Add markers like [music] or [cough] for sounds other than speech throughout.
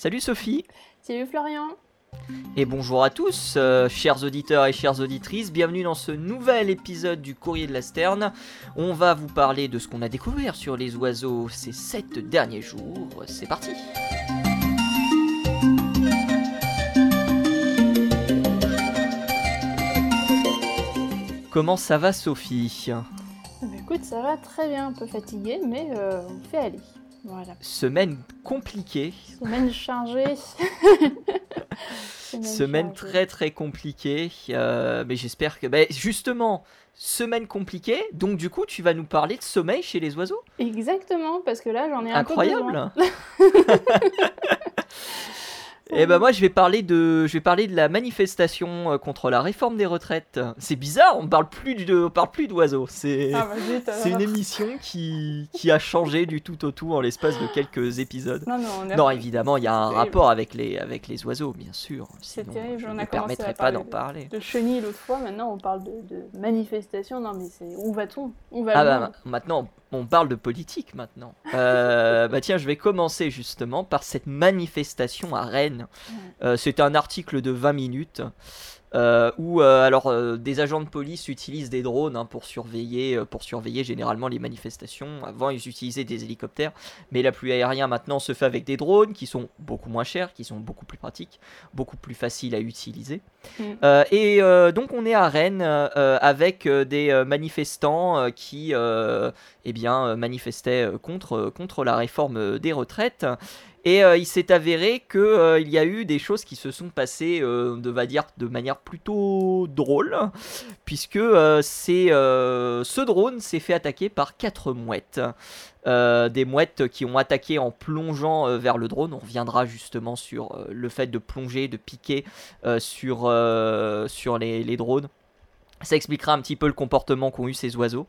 Salut Sophie Salut Florian Et bonjour à tous, euh, chers auditeurs et chères auditrices, bienvenue dans ce nouvel épisode du Courrier de la Sterne. On va vous parler de ce qu'on a découvert sur les oiseaux ces sept derniers jours. C'est parti Comment ça va Sophie? Bah, Écoute, ça va très bien, un peu fatigué, mais euh, on fait aller. Voilà. Semaine compliquée. Semaine chargée. [laughs] semaine, très très compliquée. Euh, mais j'espère que. Bah, justement, semaine compliquée. Donc, du coup, tu vas nous parler de sommeil chez les oiseaux Exactement, parce que là, j'en ai un Incroyable. peu [laughs] Eh ben moi je vais parler de je vais parler de la manifestation euh, contre la réforme des retraites. C'est bizarre, on parle plus de on parle plus d'oiseaux. C'est ah, c'est une émission qui, qui a changé du tout au tout en l'espace de quelques épisodes. Non, non, non évidemment, il y a un rapport avec les avec les oiseaux, bien sûr. C'est terrible, je on ne a permettrai pas d'en parler. De chenilles l'autre fois, maintenant on parle de, de manifestation. Non mais c'est où va-t-on? Où va Ah bah maintenant on parle de politique maintenant. Euh, [laughs] bah tiens, je vais commencer justement par cette manifestation à Rennes. Euh, c'est un article de 20 minutes euh, où euh, alors euh, des agents de police utilisent des drones hein, pour surveiller pour surveiller généralement les manifestations. Avant ils utilisaient des hélicoptères, mais la pluie aérienne maintenant se fait avec des drones qui sont beaucoup moins chers, qui sont beaucoup plus pratiques, beaucoup plus faciles à utiliser. Mm. et donc on est à Rennes avec des manifestants qui eh bien manifestaient contre contre la réforme des retraites. Et euh, il s'est avéré qu'il euh, y a eu des choses qui se sont passées, euh, de, va dire, de manière plutôt drôle, puisque c'est, ce drone s'est fait attaquer par quatre mouettes. des mouettes qui ont attaqué en plongeant vers le drone. On reviendra justement sur le fait de plonger, de piquer sur, les drones. Ça expliquera un petit peu le comportement qu'ont eu ces oiseaux.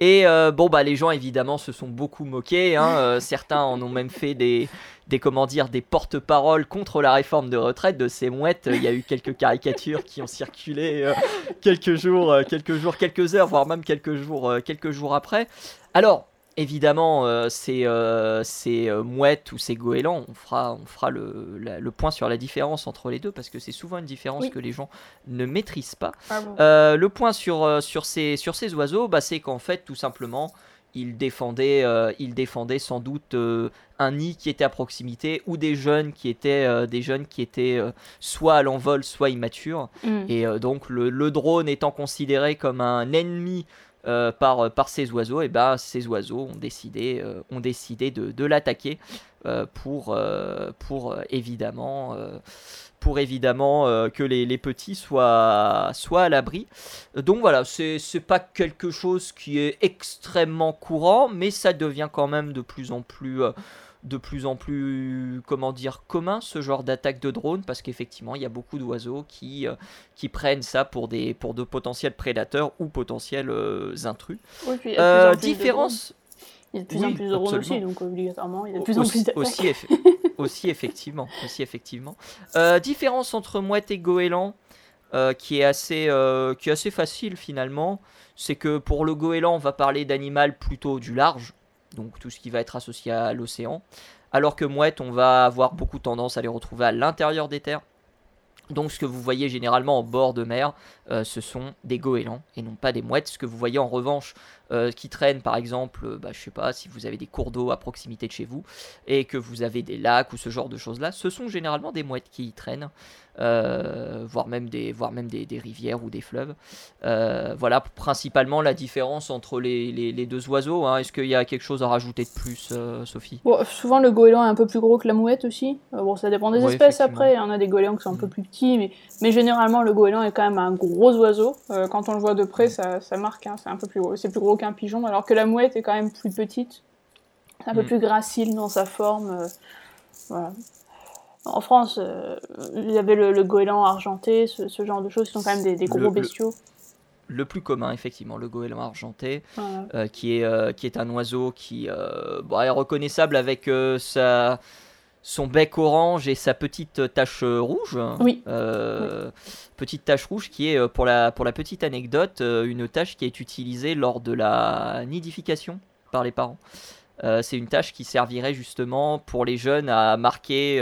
Et bon, bah, les gens évidemment se sont beaucoup moqués. Hein, [laughs] certains en ont même fait des, des comment dire des porte-paroles contre la réforme de retraite de ces mouettes. Il y a eu quelques caricatures qui ont circulé euh, quelques jours, euh, quelques jours, quelques heures, voire même quelques jours, euh, quelques jours après. Alors. Évidemment, ces, ces mouettes ou ces goélands, on fera, on fera le, le, point sur la différence entre les deux parce que c'est souvent une différence que les gens ne maîtrisent pas. Ah le point sur, sur, ces, sur ces oiseaux, bah, c'est qu'en fait, tout simplement, il défendait, euh, il défendait sans doute euh, un nid qui était à proximité ou des jeunes qui étaient, euh, des jeunes qui étaient soit à l'envol, soit immatures. Mm. Et donc le, drone étant considéré comme un ennemi par, par ces oiseaux, et ben ces oiseaux ont décidé, ont décidé de, de l'attaquer pour, pour évidemment pour évidemment euh, que les, petits soient, soient à l'abri. Donc voilà, c'est pas quelque chose qui est extrêmement courant, mais ça devient quand même de plus en plus... Euh, de plus en plus, comment dire, commun ce genre d'attaque de drone parce qu'effectivement il y a beaucoup d'oiseaux qui, euh, qui prennent ça pour, des, pour de potentiels prédateurs ou potentiels intrus. Oui, puis différence. Il y a de plus en plus de drones aussi, donc obligatoirement il y a de plus en plus d'attaques. Aussi, [laughs] aussi effectivement, aussi effectivement. Euh, différence entre mouette et goéland, euh, qui est assez, euh, qui est assez facile finalement, c'est que pour le goéland, on va parler d'animal plutôt du large, donc tout ce qui va être associé à l'océan, alors que mouette, on va avoir beaucoup tendance à les retrouver à l'intérieur des terres. Donc ce que vous voyez généralement en bord de mer, ce sont des goélands et non pas des mouettes. Ce que vous voyez en revanche euh, qui traînent par exemple, euh, bah, je sais pas, si vous avez des cours d'eau à proximité de chez vous et que vous avez des lacs ou ce genre de choses là, ce sont généralement des mouettes qui y traînent, euh, voire même des, voire même des, rivières ou des fleuves. voilà principalement la différence entre les, les, deux oiseaux. Hein. Est-ce qu'il y a quelque chose à rajouter de plus, Sophie? Souvent le goéland est un peu plus gros que la mouette aussi. bon, ça dépend des espèces après. On a des goélands qui sont un peu mm. plus petits, mais, mais généralement le goéland est quand même un gros oiseau. quand on le voit de près, ça, ça marque. Hein. c'est un peu plus gros. C'est plus gros qu'un pigeon, alors que la mouette est quand même plus petite, un peu mm. plus gracile dans sa forme. Euh, en France, euh, il y avait le, goéland argenté, ce, genre de choses qui sont quand même des, gros bestiaux. Le, plus commun, effectivement, le goéland argenté, euh, qui, est, qui est un oiseau qui est reconnaissable avec sa son bec orange et sa petite tache rouge. Oui. Petite tache rouge qui est, euh, pour la, pour la petite anecdote, euh, une tache qui est utilisée lors de la nidification par les parents. c'est une tâche qui servirait justement pour les jeunes à marquer,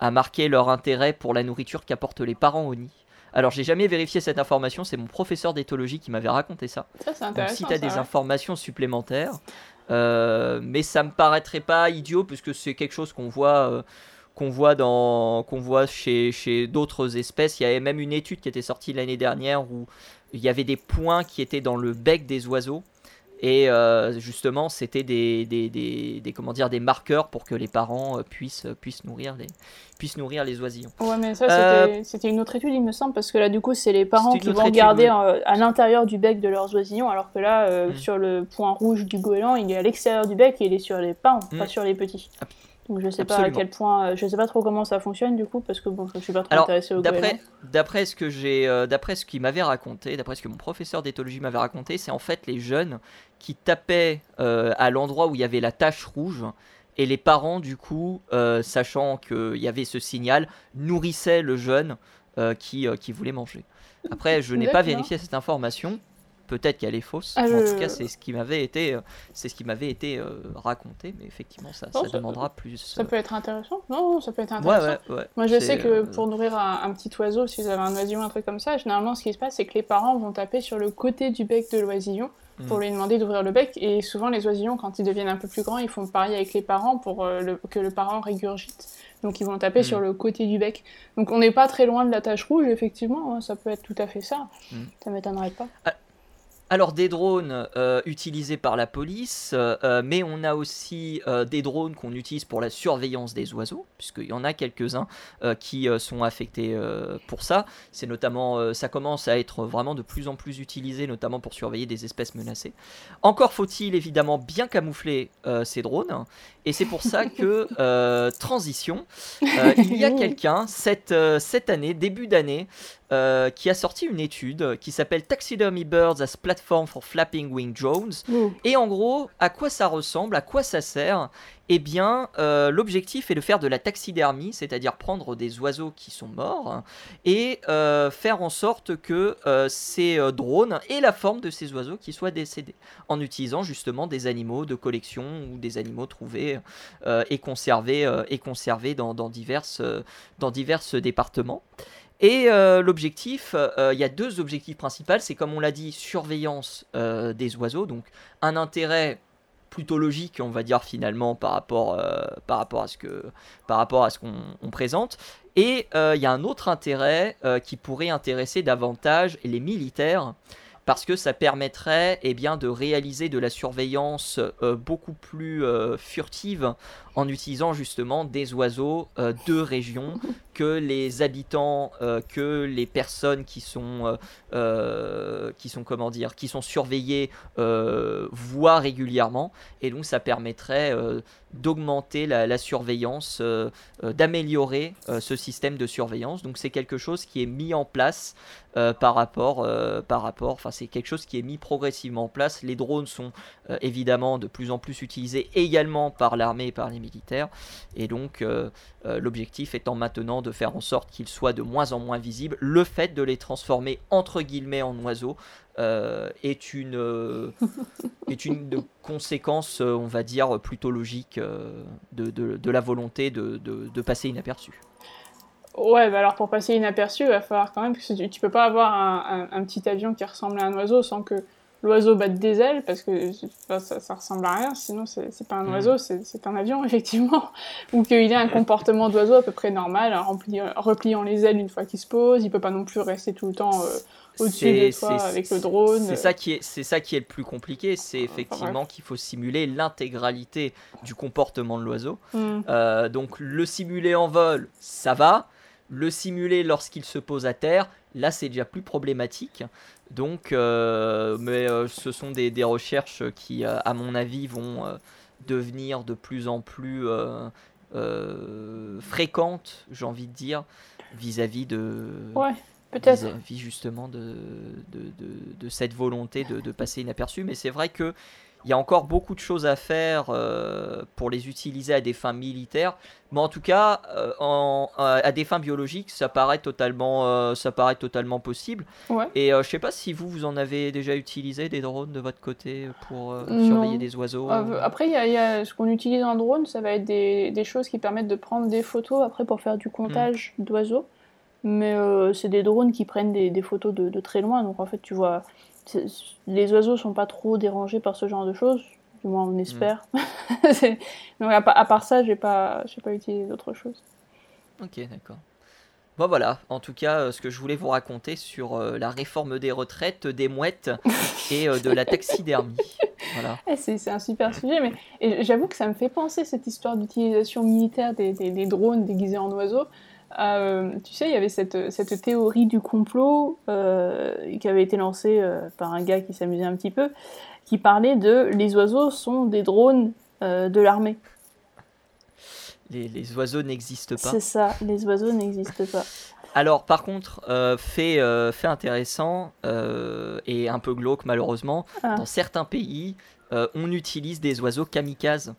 à marquer leur intérêt pour la nourriture qu'apportent les parents au nid. Alors, j'ai jamais vérifié cette information, c'est mon professeur d'éthologie qui m'avait raconté ça. Ça, intéressant. si tu as des informations supplémentaires, mais ça me paraîtrait pas idiot puisque c'est quelque chose qu'on voit qu'on voit, dans, qu'on voit chez, chez d'autres espèces. Il y avait même une étude qui était sortie l'année dernière où il y avait des points qui étaient dans le bec des oiseaux. Et euh, justement, c'était des, des, des, comment dire, des marqueurs pour que les parents euh, puissent, puissent, nourrir les, puissent nourrir les oisillons. Ouais, mais ça, euh, c'était, une autre étude, il me semble, parce que là, du coup, c'est les parents qui vont regarder à l'intérieur du bec de leurs oisillons, alors que là, mm. sur le point rouge du goéland, il est à l'extérieur du bec et il est sur les parents, pas mm. sur les petits. Donc je sais pas à quel point, euh, je sais pas trop comment ça fonctionne du coup parce que bon, je suis pas trop intéressé au d'après, d'après ce que j'ai, euh, d'après ce qu'il m'avait raconté, d'après ce que mon professeur d'éthologie m'avait raconté, c'est en fait les jeunes qui tapaient euh, à l'endroit où il y avait la tache rouge et les parents du coup, sachant qu'il y avait ce signal, nourrissaient le jeune qui, qui voulait manger. Après, je n'ai pas vérifié cette information, peut-être qu'elle est fausse. Ah, en tout cas, c'est ce qui m'avait été, euh, c'est ce qui m'avait été euh, raconté, mais effectivement, ça, ça, demandera plus. Ça peut être intéressant. Non, ça peut être intéressant. Moi, je sais que euh, pour nourrir un, petit oiseau, si vous avez un oisillon, un truc comme ça, généralement, ce qui se passe, c'est que les parents vont taper sur le côté du bec de l'oisillon pour hmm. lui demander d'ouvrir le bec. Et souvent, les oisillons, quand ils deviennent un peu plus grands, ils font pareil avec les parents pour que le parent régurgite. Donc ils vont taper hmm. sur le côté du bec. Donc on n'est pas très loin de la tache rouge, effectivement, hein, ça peut être tout à fait ça. Ça hmm. Ça m'étonnerait pas. Alors des drones euh, utilisés par la police, euh, euh, mais on a aussi des drones qu'on utilise pour la surveillance des oiseaux, puisqu'il y en a quelques-uns qui sont affectés pour ça. C'est notamment, ça commence à être vraiment de plus en plus utilisé, notamment pour surveiller des espèces menacées. Encore faut-il évidemment bien camoufler ces drones, et c'est pour ça [laughs] que transition, il y a [laughs] quelqu'un cette, cette année, début d'année, euh, qui a sorti une étude qui s'appelle Taxidermy Birds as Platform for Flapping Wing Drones. Et en gros, à quoi ça ressemble, à quoi ça sert? Eh bien, euh, l'objectif est de faire de la taxidermie, c'est-à-dire prendre des oiseaux qui sont morts et euh, faire en sorte que ces drones aient la forme de ces oiseaux qui soient décédés, en utilisant justement des animaux de collection ou des animaux trouvés et conservés, et conservés dans, dans, diverses, dans diverses départements. Et l'objectif, il y a deux objectifs principaux, c'est comme on l'a dit, surveillance des oiseaux, donc un intérêt plutôt logique, on va dire finalement par rapport, euh, par rapport à ce que, par rapport à ce qu'on présente. Et euh, il y a un autre intérêt euh, qui pourrait intéresser davantage les militaires parce que ça permettrait eh bien, de réaliser de la surveillance beaucoup plus furtive en utilisant justement des oiseaux de région que les habitants, que les personnes qui sont, qui sont comment dire, qui sont surveillées voient régulièrement, et donc ça permettrait d'augmenter la, surveillance, euh, euh, d'améliorer euh, ce système de surveillance. Donc c'est quelque chose qui est mis en place par rapport, par rapport, enfin c'est quelque chose qui est mis progressivement en place. Les drones sont évidemment de plus en plus utilisés également par l'armée et par les militaires. Et donc l'objectif étant maintenant de faire en sorte qu'ils soient de moins en moins visibles. Le fait de les transformer entre guillemets en oiseaux euh, est une, euh, est une conséquence, euh, on va dire, plutôt logique de, de, la volonté de, de, passer inaperçu. Ouais, bah alors pour passer inaperçu, il va falloir quand même que tu, tu peux pas avoir un, petit avion qui ressemble à un oiseau sans que l'oiseau batte des ailes parce que ça, ça, ressemble à rien, sinon c'est pas un mm. oiseau, c'est un avion [laughs] effectivement, ou qu'il ait un comportement d'oiseau à peu près normal, en repliant les ailes une fois qu'il se pose, il peut pas non plus rester tout le temps au-dessus de toi avec le drone. C'est ça qui est, c'est ça qui est le plus compliqué, c'est effectivement qu'il faut simuler l'intégralité du comportement de l'oiseau. Hmm. Euh, donc le simuler en vol, ça va. Le simuler lorsqu'il se pose à terre, là c'est déjà plus problématique. Donc, euh, mais euh, ce sont des, des, recherches qui, à mon avis, vont devenir de plus en plus fréquentes, j'ai envie de dire, vis-à-vis de, ouais. Peut-être. Vis justement de, de, de, cette volonté de, passer inaperçu. Mais c'est vrai que il y a encore beaucoup de choses à faire euh, pour les utiliser à des fins militaires. Mais en tout cas, euh, en, à des fins biologiques, ça paraît totalement, euh, ça paraît totalement possible. Et je sais pas si vous, vous en avez déjà utilisé des drones de votre côté pour surveiller des oiseaux. Après, il y, a ce qu'on utilise en drone, ça va être des, des, choses qui permettent de prendre des photos après pour faire du comptage d'oiseaux. Mais c'est des drones qui prennent des, des photos de, de, très loin. Donc en fait, tu vois les oiseaux sont pas trop dérangés par ce genre de choses, du moins on espère. Mm. [laughs] Donc à, part ça, j'ai pas, j'ai pas utilisé d'autres choses. Ok, d'accord. Bon voilà, en tout cas, euh, ce que je voulais vous raconter sur euh, la réforme des retraites, des mouettes [laughs] et euh, de la taxidermie. Voilà. [laughs] Eh, c'est, un super sujet, mais j'avoue que ça me fait penser cette histoire d'utilisation militaire des, des drones déguisés en oiseaux. Euh, tu sais, il y avait cette, cette théorie du complot euh, qui avait été lancée euh, par un gars qui s'amusait un petit peu, qui parlait de les oiseaux sont des drones de l'armée. Les, les, oiseaux n'existent pas. C'est ça, les oiseaux n'existent pas. Alors, par contre, fait, fait intéressant et un peu glauque malheureusement, ah. dans certains pays, on utilise des oiseaux kamikazes.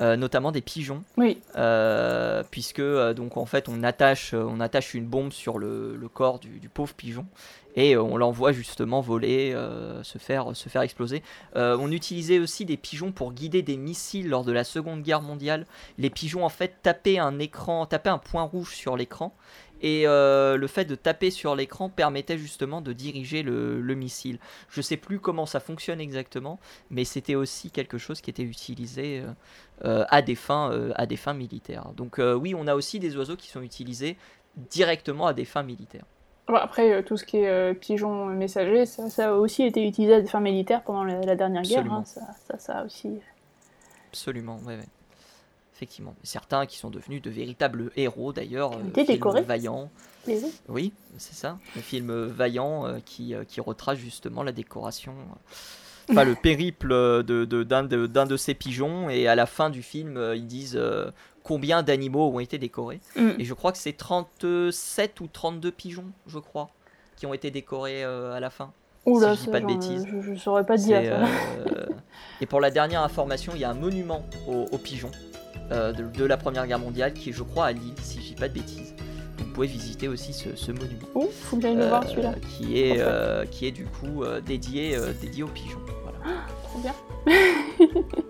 Euh, notamment des pigeons. Oui. Euh, puisque euh, donc en fait on attache, on attache une bombe sur le, corps du, pauvre pigeon et on l'envoie justement voler, se, faire, se faire exploser. on utilisait aussi des pigeons pour guider des missiles lors de la Seconde Guerre mondiale. Les pigeons en fait tapaient un écran, tapaient un point rouge sur l'écran et euh, le fait de taper sur l'écran permettait justement de diriger le, missile. Je ne sais plus comment ça fonctionne exactement, mais c'était aussi quelque chose qui était utilisé à, des fins, à des fins militaires. Donc oui, on a aussi des oiseaux qui sont utilisés directement à des fins militaires. Après, tout ce qui est pigeon messager, ça, a aussi été utilisé à des fins militaires pendant la, dernière guerre. Hein. ça, ça, ça, aussi. Absolument, oui, oui effectivement. Certains qui sont devenus de véritables héros d'ailleurs. Des euh, décorés. Vaillant. Oui, c'est ça. Un film vaillant euh, qui, euh, qui retrace justement la décoration. Enfin, le périple de, d'un, de, d'un de ces pigeons. Et à la fin du film, ils disent combien d'animaux ont été décorés. Mm. Et je crois que c'est 37 ou 32 pigeons, je crois, qui ont été décorés à la fin. Oula, si je dis pas de bêtises. Je, ne saurais pas dire. et pour la dernière information, il y a un monument aux pigeons euh, de, la Première Guerre mondiale, qui est, je crois, à Lille, si je dis pas de bêtises. Pouvez visiter aussi ce, monument. Oh, faut j'aille le voir celui-là. Euh, qui est, euh, qui est du coup dédié, dédié aux pigeons. Voilà. Ah, trop bien. [laughs]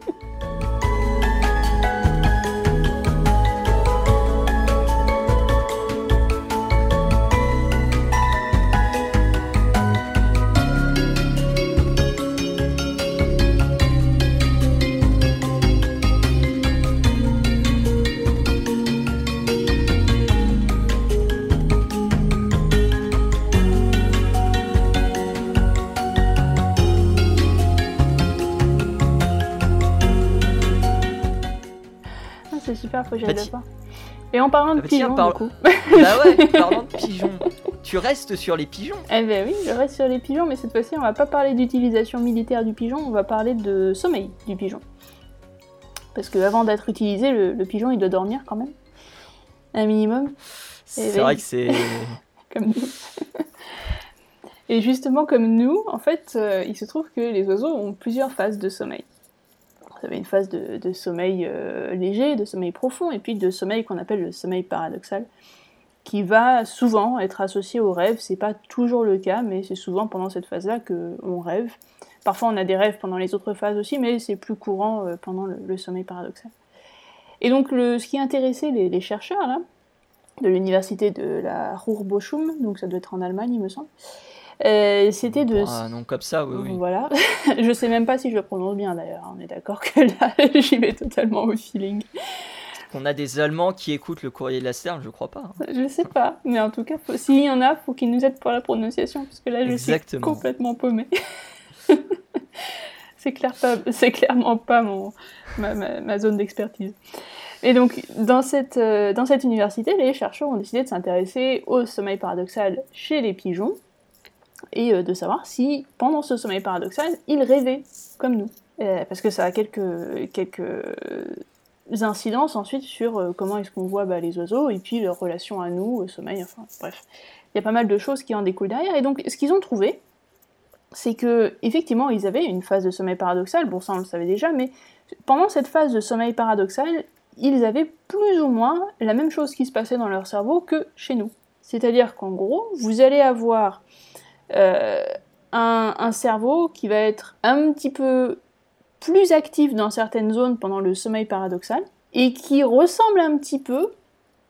Et en parlant de bah, pigeons, du coup. bah ouais, [laughs] parlant de pigeons. Tu restes sur les pigeons Eh ben oui, je reste sur les pigeons, mais cette fois-ci, on va pas parler d'utilisation militaire du pigeon, on va parler de sommeil du pigeon. Parce que avant d'être utilisé, le, pigeon, il doit dormir quand même. Un minimum. C'est vrai que c'est... [laughs] comme nous. Et justement, comme nous, en fait, euh, il se trouve que les oiseaux ont plusieurs phases de sommeil. Vous avez une phase de, sommeil euh, léger, de sommeil profond, et puis de sommeil qu'on appelle le sommeil paradoxal, qui va souvent être associé au rêve. C'est pas toujours le cas, mais c'est souvent pendant cette phase-là qu'on rêve. Parfois, on a des rêves pendant les autres phases aussi, mais c'est plus courant euh, pendant le, sommeil paradoxal. Et donc, ce qui intéressait les, les chercheurs de l'université de la Ruhr-Bochum, donc ça doit être en Allemagne, il me semble, euh, c'était de. Un nom comme ça, oui, oui. Voilà. [laughs] je sais même pas si je le prononce bien d'ailleurs. On est d'accord que là, [laughs] j'y vais totalement au feeling. On a des Allemands qui écoutent le courrier de la Sterne, je crois pas. Hein. Je sais pas, mais en tout cas, s'il y en a, faut qu'ils nous aident pour la prononciation, parce que là, je suis complètement paumé. [laughs] c'est clair c'est clairement pas mon, ma, ma, zone d'expertise. Et donc, dans cette, euh, dans cette université, les chercheurs ont décidé de s'intéresser au sommeil paradoxal chez les pigeons, et euh, de savoir si pendant ce sommeil paradoxal, ils rêvaient comme nous. Euh, parce que ça a quelques, quelques incidences ensuite sur euh, comment est-ce qu'on voit bah, les oiseaux et puis leur relation à nous, au sommeil, enfin bref. Il y a pas mal de choses qui en découlent derrière. Et donc ce qu'ils ont trouvé, c'est que effectivement ils avaient une phase de sommeil paradoxal, bon ça on le savait déjà, mais pendant cette phase de sommeil paradoxal, ils avaient plus ou moins la même chose qui se passait dans leur cerveau que chez nous. C'est-à-dire qu'en gros, vous allez avoir euh, un, cerveau qui va être un petit peu plus actif dans certaines zones pendant le sommeil paradoxal et qui ressemble un petit peu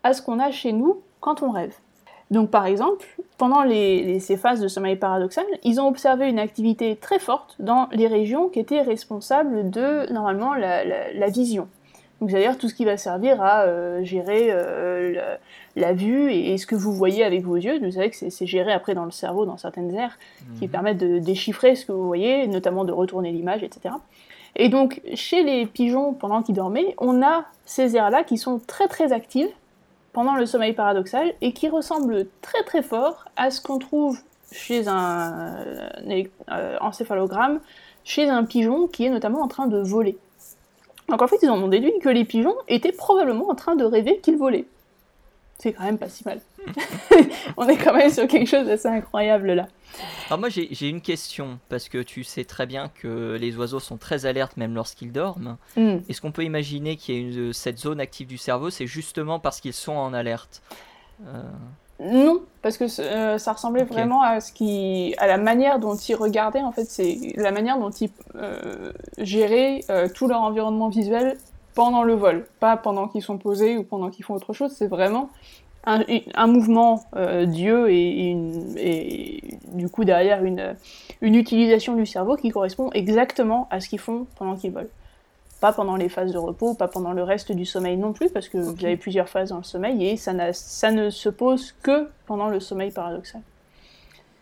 à ce qu'on a chez nous quand on rêve. Donc par exemple, pendant ces phases de sommeil paradoxal, ils ont observé une activité très forte dans les régions qui étaient responsables de normalement la, vision. Donc c'est-à-dire tout ce qui va servir à euh, gérer euh, la, vue et, ce que vous voyez avec vos yeux. Vous savez que c'est géré après dans le cerveau, dans certaines aires, qui mhm. permettent de déchiffrer ce que vous voyez, notamment de retourner l'image, etc. Et donc chez les pigeons, pendant qu'ils dormaient, on a ces aires-là qui sont très très actives pendant le sommeil paradoxal et qui ressemble très très fort à ce qu'on trouve chez un euh, encéphalogramme, chez un pigeon qui est notamment en train de voler. Donc en fait, ils en ont déduit que les pigeons étaient probablement en train de rêver qu'ils volaient. C'est quand même pas si mal. [laughs] On est quand même sur quelque chose d'assez incroyable là. Alors moi j'ai une question, parce que tu sais très bien que les oiseaux sont très alertes même lorsqu'ils dorment. Hmm. Est-ce qu'on peut imaginer qu'il y ait une, cette zone active du cerveau, c'est justement parce qu'ils sont en alerte? Euh... Non, parce que euh, ça ressemblait vraiment à ce qui, à la manière dont ils regardaient. En fait, c'est la manière dont ils euh, géraient euh, tout leur environnement visuel pendant le vol, pas pendant qu'ils sont posés ou pendant qu'ils font autre chose. C'est vraiment un, mouvement d'yeux et, et, du coup derrière une, une utilisation du cerveau qui correspond exactement à ce qu'ils font pendant qu'ils volent. Pas pendant les phases de repos, pas pendant le reste du sommeil non plus, parce que vous avez plusieurs phases dans le sommeil et ça, ça ne se pose que pendant le sommeil paradoxal.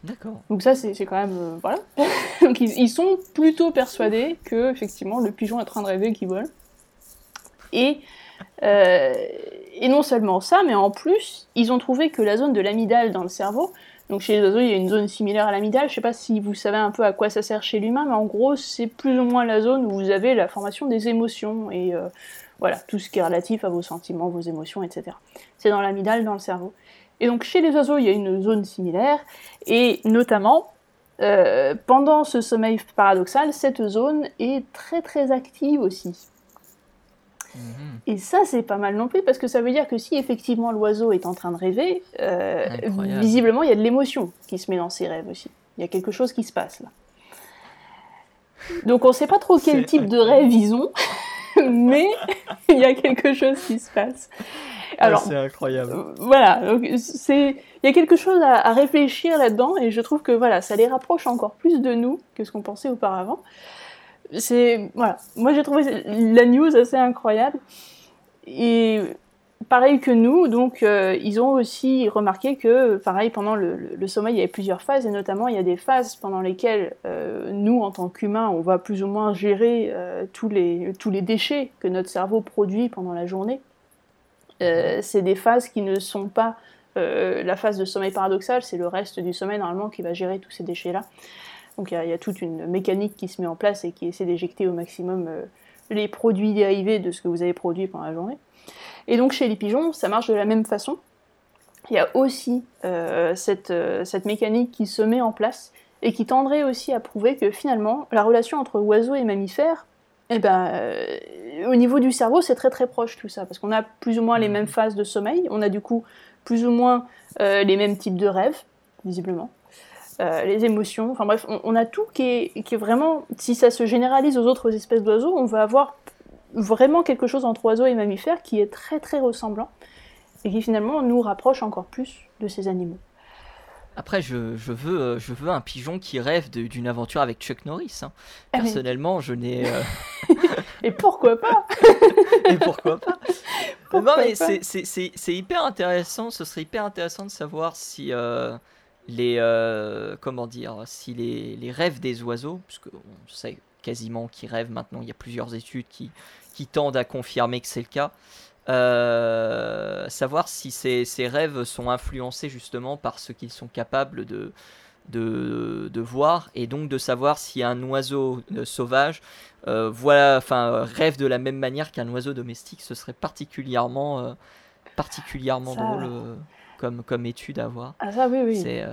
D'accord. Donc ça, c'est quand même... Euh, voilà. [laughs] Donc ils, sont plutôt persuadés que, effectivement, le pigeon est en train de rêver qu'il vole. Et, euh, et non seulement ça, mais en plus, ils ont trouvé que la zone de l'amygdale dans le cerveau donc chez les oiseaux, il y a une zone similaire à l'amygdale. Je ne sais pas si vous savez un peu à quoi ça sert chez l'humain, mais en gros, c'est plus ou moins la zone où vous avez la formation des émotions et euh, voilà, tout ce qui est relatif à vos sentiments, vos émotions, etc. C'est dans l'amygdale, dans le cerveau. Et donc chez les oiseaux, il y a une zone similaire, et notamment, euh, pendant ce sommeil paradoxal, cette zone est très très active aussi. Mhm. Et ça, c'est pas mal non plus, parce que ça veut dire que si effectivement l'oiseau est en train de rêver, euh, visiblement, il y a de l'émotion qui se met dans ses rêves aussi. Il y a quelque chose qui se passe là. Donc on sait pas trop quel type de rêve ils ont, [laughs] mais [laughs] il y a quelque chose qui se passe. Ah, Alors, c'est incroyable. Euh, voilà, c'est il y a quelque chose à, à réfléchir là-dedans et je trouve que voilà, ça les rapproche encore plus de nous que ce qu'on pensait auparavant c'est voilà, moi j'ai trouvé la news assez incroyable et pareil que nous, donc euh, ils ont aussi remarqué que pareil pendant le, sommeil il y avait plusieurs phases et notamment il y a des phases pendant lesquelles euh, nous en tant qu'humains on va plus ou moins gérer euh, tous les tous les déchets que notre cerveau produit pendant la journée. c'est des phases qui ne sont pas la phase de sommeil paradoxal, c'est le reste du sommeil normalement qui va gérer tous ces déchets là. Donc il y, a toute une mécanique qui se met en place et qui essaie d'éjecter au maximum euh, les produits dérivés de ce que vous avez produit pendant la journée. Et donc chez les pigeons, ça marche de la même façon. Il y a aussi euh, cette, euh, cette, mécanique qui se met en place et qui tendrait aussi à prouver que finalement, la relation entre oiseaux et mammifères, eh ben, au niveau du cerveau, c'est très très proche tout ça, parce qu'on a plus ou moins les mmh. mêmes phases de sommeil, on a du coup plus ou moins les mêmes types de rêves, visiblement. Euh, les émotions, enfin bref, on, a tout qui est, qui est, vraiment, si ça se généralise aux autres espèces d'oiseaux, on va avoir vraiment quelque chose entre oiseaux et mammifères qui est très très ressemblant et qui finalement nous rapproche encore plus de ces animaux. Après, je, je, veux, euh, je veux un pigeon qui rêve d'une aventure avec Chuck Norris. Hein. Ah Personnellement, je n'ai. Euh, [laughs] et pourquoi pas? [laughs] Et pourquoi pas? Non, mais c'est hyper intéressant. Ce serait hyper intéressant de savoir si les euh, comment dire si les, les, rêves des oiseaux puisque on sait quasiment qu'ils rêvent maintenant il y a plusieurs études qui, qui tendent à confirmer que c'est le cas euh, savoir si ces, ces, rêves sont influencés justement par ce qu'ils sont capables de, de, de, voir et donc de savoir si un oiseau euh, sauvage voilà, enfin, rêve de la même manière qu'un oiseau domestique ce serait particulièrement particulièrement drôle comme, comme étude à voir. Ah ça oui, oui. C'est,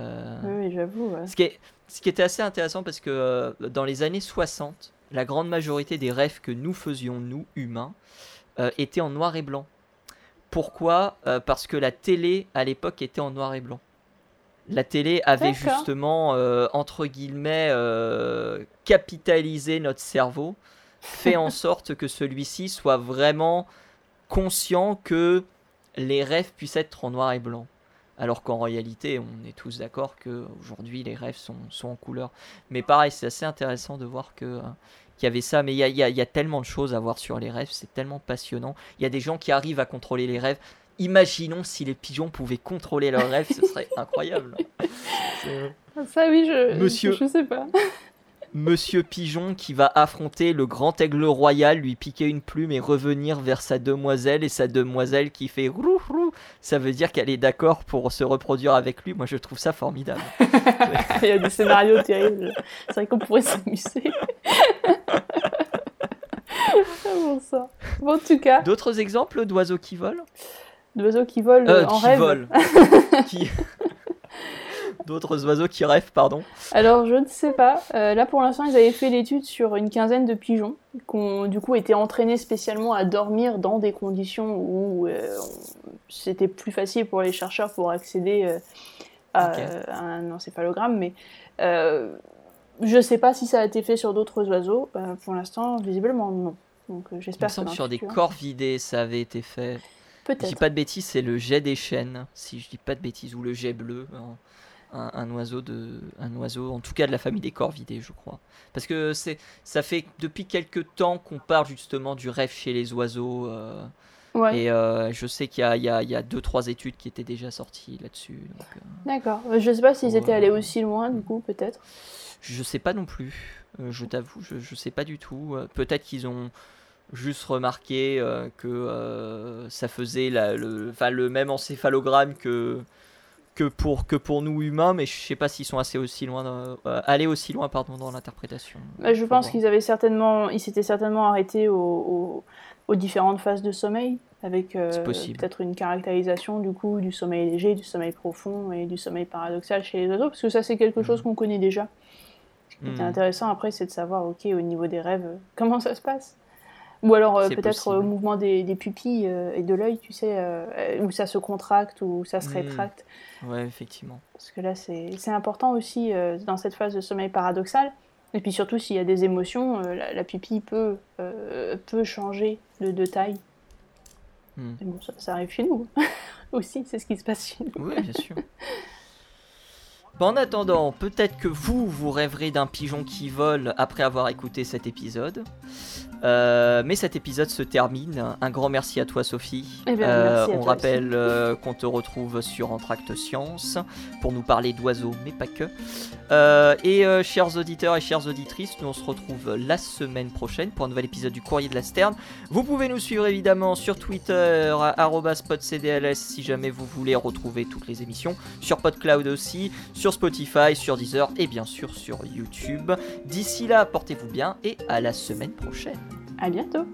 oui, j'avoue. Ce, qui est, ce qui était assez intéressant parce que dans les années 60, la grande majorité des rêves que nous faisions, nous, humains, étaient en noir et blanc. Pourquoi? Parce que la télé, à l'époque, était en noir et blanc la télé avait justement, euh, entre guillemets, euh, capitalisé notre cerveau, fait en [laughs] sorte que celui-ci soit vraiment conscient que les rêves puissent être en noir et blanc. Alors qu'en réalité, on est tous d'accord que aujourd'hui les rêves sont, en couleur. Mais pareil, c'est assez intéressant de voir que euh, qu'il y avait ça. Mais il y a, y a, tellement de choses à voir sur les rêves, c'est tellement passionnant. Il y a des gens qui arrivent à contrôler les rêves. Imaginons si les pigeons pouvaient contrôler leurs rêves, ce serait [laughs] incroyable. Ça oui, je, Monsieur... je sais pas. Monsieur Pigeon qui va affronter le grand aigle royal, lui piquer une plume et revenir vers sa demoiselle et sa demoiselle qui fait rou rou. Ça veut dire qu'elle est d'accord pour se reproduire avec lui. Moi je trouve ça formidable. [laughs] Il y a des scénarios terribles. C'est vrai qu'on pourrait s'amuser. [laughs] bon, ça. Bon, en tout cas. D'autres exemples d'oiseaux qui volent? D'oiseaux qui volent euh, en qui rêve. Volent. [laughs] D'autres oiseaux qui rêvent, pardon. Alors, je ne sais pas. Euh, là, pour l'instant, ils avaient fait l'étude sur une quinzaine de pigeons qui ont, du coup, été entraînés spécialement à dormir dans des conditions où euh, c'était plus facile pour les chercheurs pour accéder à, un encéphalogramme. Mais je ne sais pas si ça a été fait sur d'autres oiseaux. pour l'instant, visiblement, non. Donc, j'espère que sur des corps vidés, ça avait été fait. Peut-être. Si je dis pas de bêtises, c'est le jet des chênes, si je dis pas de bêtises, ou le jet bleu, un, oiseau de, un oiseau, en tout cas de la famille des corvidés, je crois. Parce que c'est, ça fait depuis quelques temps qu'on parle justement du rêve chez les oiseaux. Euh, et euh, je sais qu'il y a, il y, a, il y a deux trois études qui étaient déjà sorties là-dessus. Euh, D'accord. Je sais pas s'ils étaient allés aussi loin, du coup, peut-être. Je sais pas non plus. je t'avoue, je, je sais pas du tout. peut-être qu'ils ont juste remarqué que ça faisait la, le, le même encéphalogramme que, que, pour, que pour nous humains, mais je sais pas s'ils sont assez aussi loin, euh, allés aussi loin pardon, dans l'interprétation. Bah, je pense qu'ils avaient certainement, ils s'étaient certainement arrêtés aux, aux, différentes phases de sommeil, avec peut-être une caractérisation du coup du sommeil léger, du sommeil profond et du sommeil paradoxal chez les oiseaux, parce que ça c'est quelque chose mhm. qu'on connaît déjà. Ce qui est mhm. intéressant après, c'est de savoir, ok, au niveau des rêves, [laughs] comment ça se passe? Ou alors euh, peut-être au mouvement des, pupilles euh, et de l'œil, tu sais, euh, où ça se contracte ou ça se hmm. rétracte. Ouais, effectivement. Parce que là, c'est important aussi dans cette phase de sommeil paradoxal. Et puis surtout, s'il y a des émotions, la, pupille peut, peut changer de, taille. Hmm. bon, ça, ça, arrive chez nous [laughs] aussi, c'est ce qui se passe chez nous. Oui, bien sûr. En attendant, peut-être que vous, vous rêverez d'un pigeon qui vole après avoir écouté cet épisode. Euh, mais cet épisode se termine. Un grand merci à toi, Sophie. Eh ben, euh, on rappelle euh, [laughs] qu'on te retrouve sur Entracte Science pour nous parler d'oiseaux, mais pas que. et chers auditeurs et chères auditrices, nous on se retrouve la semaine prochaine pour un nouvel épisode du Courrier de la Sterne. Vous pouvez nous suivre évidemment sur Twitter, @spotcdls si jamais vous voulez retrouver toutes les émissions, sur PodCloud aussi, sur Spotify, sur Deezer et bien sûr sur YouTube. D'ici là, portez-vous bien et à la semaine prochaine. À bientôt.